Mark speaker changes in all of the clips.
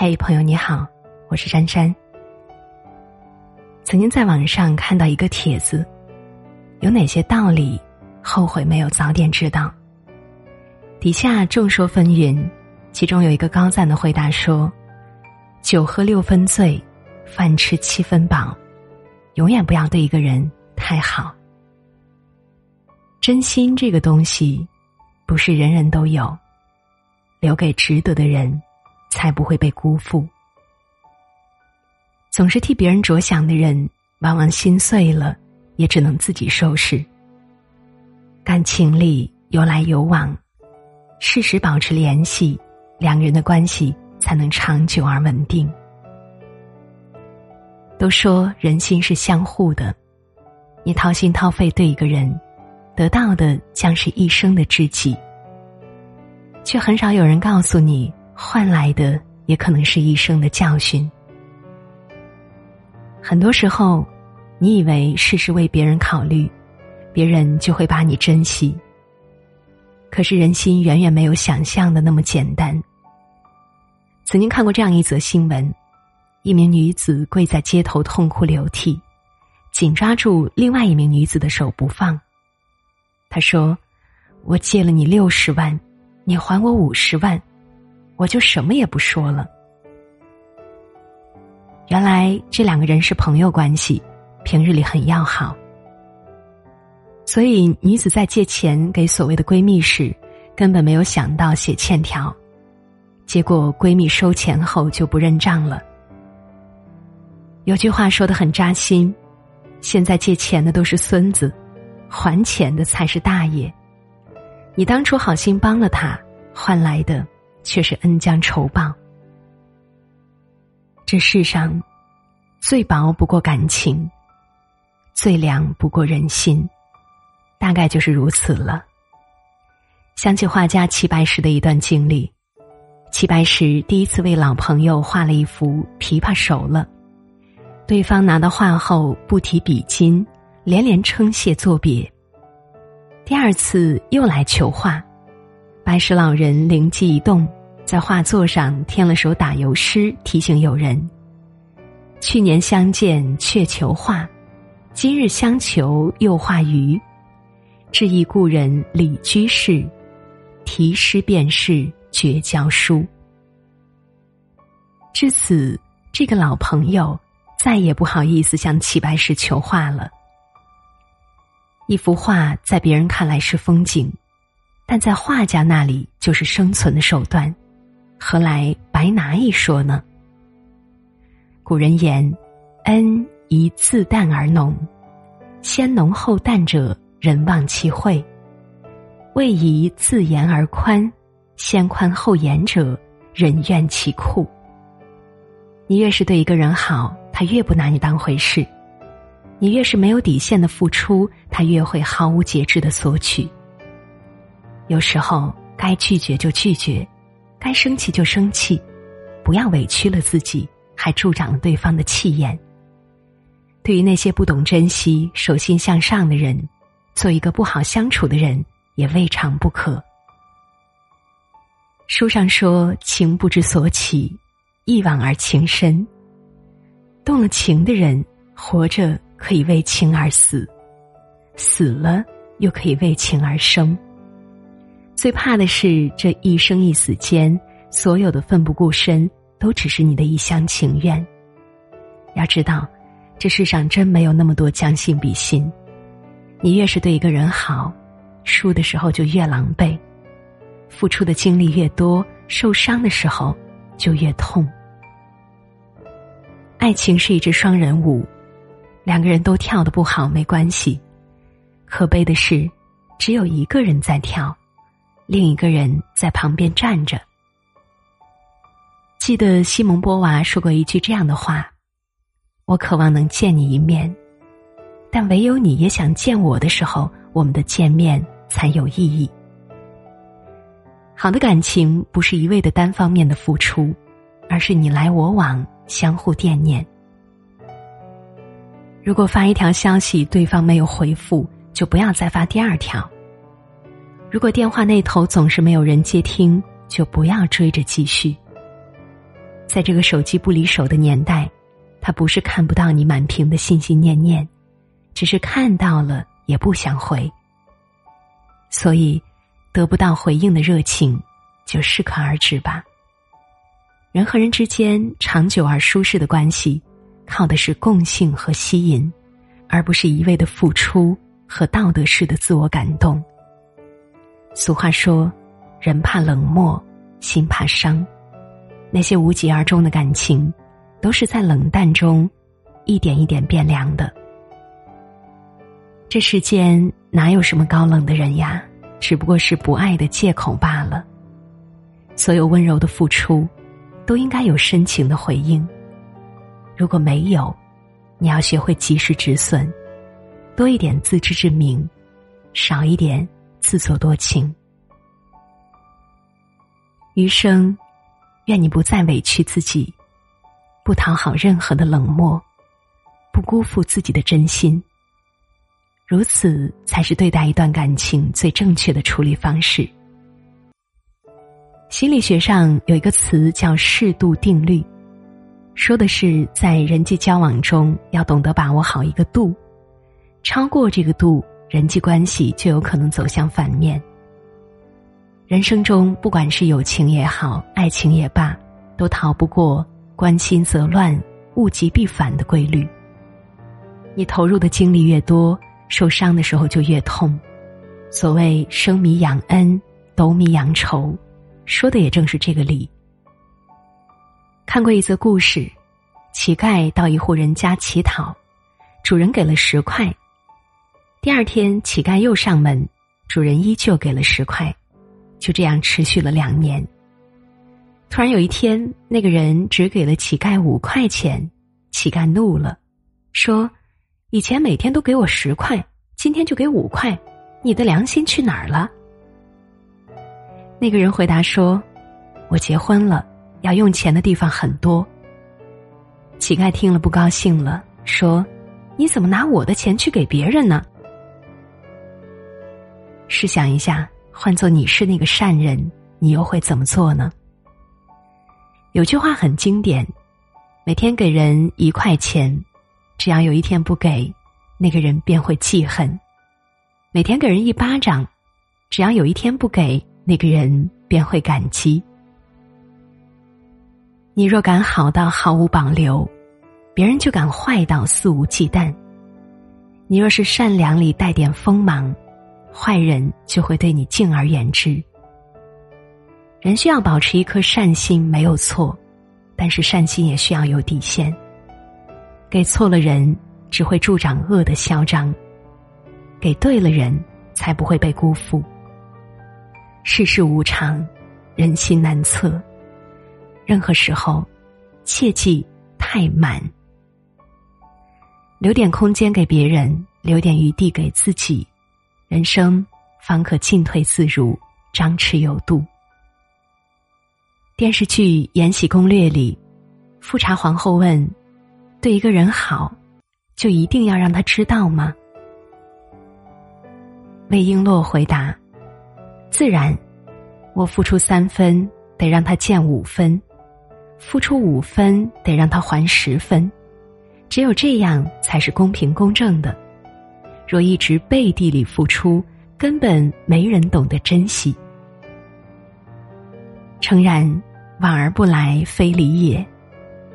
Speaker 1: 嘿，朋友你好，我是珊珊。曾经在网上看到一个帖子，有哪些道理后悔没有早点知道？底下众说纷纭，其中有一个高赞的回答说：“酒喝六分醉，饭吃七分饱，永远不要对一个人太好。真心这个东西，不是人人都有，留给值得的人。”才不会被辜负。总是替别人着想的人，往往心碎了，也只能自己收拾。感情里有来有往，适时保持联系，两个人的关系才能长久而稳定。都说人心是相互的，你掏心掏肺对一个人，得到的将是一生的知己，却很少有人告诉你。换来的也可能是一生的教训。很多时候，你以为事事为别人考虑，别人就会把你珍惜。可是人心远远没有想象的那么简单。曾经看过这样一则新闻：一名女子跪在街头痛哭流涕，紧抓住另外一名女子的手不放。她说：“我借了你六十万，你还我五十万。”我就什么也不说了。原来这两个人是朋友关系，平日里很要好。所以女子在借钱给所谓的闺蜜时，根本没有想到写欠条，结果闺蜜收钱后就不认账了。有句话说的很扎心：现在借钱的都是孙子，还钱的才是大爷。你当初好心帮了他，换来的。却是恩将仇报。这世上，最薄不过感情，最凉不过人心，大概就是如此了。想起画家齐白石的一段经历：齐白石第一次为老朋友画了一幅琵琶熟了，对方拿到画后不提笔金，连连称谢作别。第二次又来求画，白石老人灵机一动。在画作上添了首打油诗，提醒友人：去年相见却求画，今日相求又画鱼。致意故人李居士，题诗便是绝交书。至此，这个老朋友再也不好意思向齐白石求画了。一幅画在别人看来是风景，但在画家那里就是生存的手段。何来白拿一说呢？古人言：“恩宜自淡而浓，先浓后淡者，人忘其惠；位宜自严而宽，先宽后严者，人怨其酷。”你越是对一个人好，他越不拿你当回事；你越是没有底线的付出，他越会毫无节制的索取。有时候该拒绝就拒绝。该生气就生气，不要委屈了自己，还助长了对方的气焰。对于那些不懂珍惜、手心向上的人，做一个不好相处的人也未尝不可。书上说：“情不知所起，一往而情深。”动了情的人，活着可以为情而死，死了又可以为情而生。最怕的是这一生一死间，所有的奋不顾身都只是你的一厢情愿。要知道，这世上真没有那么多将心比心。你越是对一个人好，输的时候就越狼狈，付出的精力越多，受伤的时候就越痛。爱情是一支双人舞，两个人都跳的不好没关系，可悲的是，只有一个人在跳。另一个人在旁边站着。记得西蒙波娃说过一句这样的话：“我渴望能见你一面，但唯有你也想见我的时候，我们的见面才有意义。”好的感情不是一味的单方面的付出，而是你来我往，相互惦念。如果发一条消息对方没有回复，就不要再发第二条。如果电话那头总是没有人接听，就不要追着继续。在这个手机不离手的年代，他不是看不到你满屏的心心念念，只是看到了也不想回。所以，得不到回应的热情，就适可而止吧。人和人之间长久而舒适的关系，靠的是共性和吸引，而不是一味的付出和道德式的自我感动。俗话说：“人怕冷漠，心怕伤。”那些无疾而终的感情，都是在冷淡中，一点一点变凉的。这世间哪有什么高冷的人呀？只不过是不爱的借口罢了。所有温柔的付出，都应该有深情的回应。如果没有，你要学会及时止损，多一点自知之明，少一点自作多情。余生，愿你不再委屈自己，不讨好任何的冷漠，不辜负自己的真心。如此才是对待一段感情最正确的处理方式。心理学上有一个词叫“适度定律”，说的是在人际交往中要懂得把握好一个度，超过这个度，人际关系就有可能走向反面。人生中，不管是友情也好，爱情也罢，都逃不过“关心则乱，物极必反”的规律。你投入的精力越多。受伤的时候就越痛，所谓生米养恩，斗米养仇，说的也正是这个理。看过一则故事，乞丐到一户人家乞讨，主人给了十块。第二天，乞丐又上门，主人依旧给了十块，就这样持续了两年。突然有一天，那个人只给了乞丐五块钱，乞丐怒了，说。以前每天都给我十块，今天就给五块，你的良心去哪儿了？那个人回答说：“我结婚了，要用钱的地方很多。”乞丐听了不高兴了，说：“你怎么拿我的钱去给别人呢？”试想一下，换做你是那个善人，你又会怎么做呢？有句话很经典：每天给人一块钱。只要有一天不给，那个人便会记恨；每天给人一巴掌，只要有一天不给，那个人便会感激。你若敢好到毫无保留，别人就敢坏到肆无忌惮；你若是善良里带点锋芒，坏人就会对你敬而远之。人需要保持一颗善心，没有错，但是善心也需要有底线。给错了人，只会助长恶的嚣张；给对了人，才不会被辜负。世事无常，人心难测。任何时候，切忌太满。留点空间给别人，留点余地给自己，人生方可进退自如，张弛有度。电视剧《延禧攻略》里，富察皇后问。对一个人好，就一定要让他知道吗？魏璎珞回答：“自然，我付出三分，得让他见五分；付出五分，得让他还十分。只有这样，才是公平公正的。若一直背地里付出，根本没人懂得珍惜。诚然，往而不来，非礼也；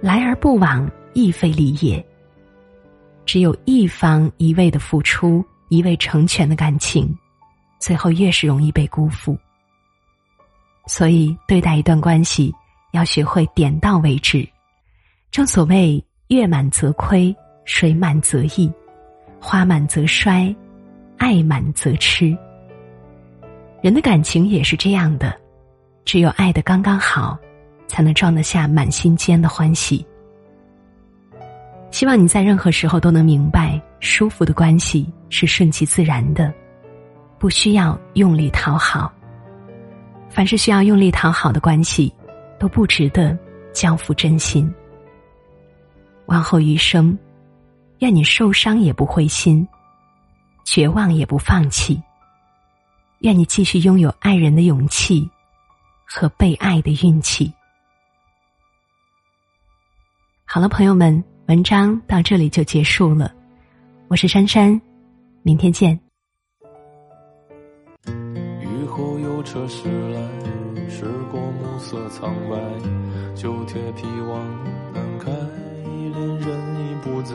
Speaker 1: 来而不往。”亦非礼也。只有一方一味的付出，一味成全的感情，最后越是容易被辜负。所以，对待一段关系，要学会点到为止。正所谓“月满则亏，水满则溢，花满则衰，爱满则痴”。人的感情也是这样的，只有爱的刚刚好，才能装得下满心间的欢喜。希望你在任何时候都能明白，舒服的关系是顺其自然的，不需要用力讨好。凡是需要用力讨好的关系，都不值得交付真心。往后余生，愿你受伤也不灰心，绝望也不放弃。愿你继续拥有爱人的勇气和被爱的运气。好了，朋友们，文章到这里就结束了。我是珊珊，明天见。
Speaker 2: 雨后有车驶来，驶过暮色苍白，旧铁皮往南开，恋人已不在，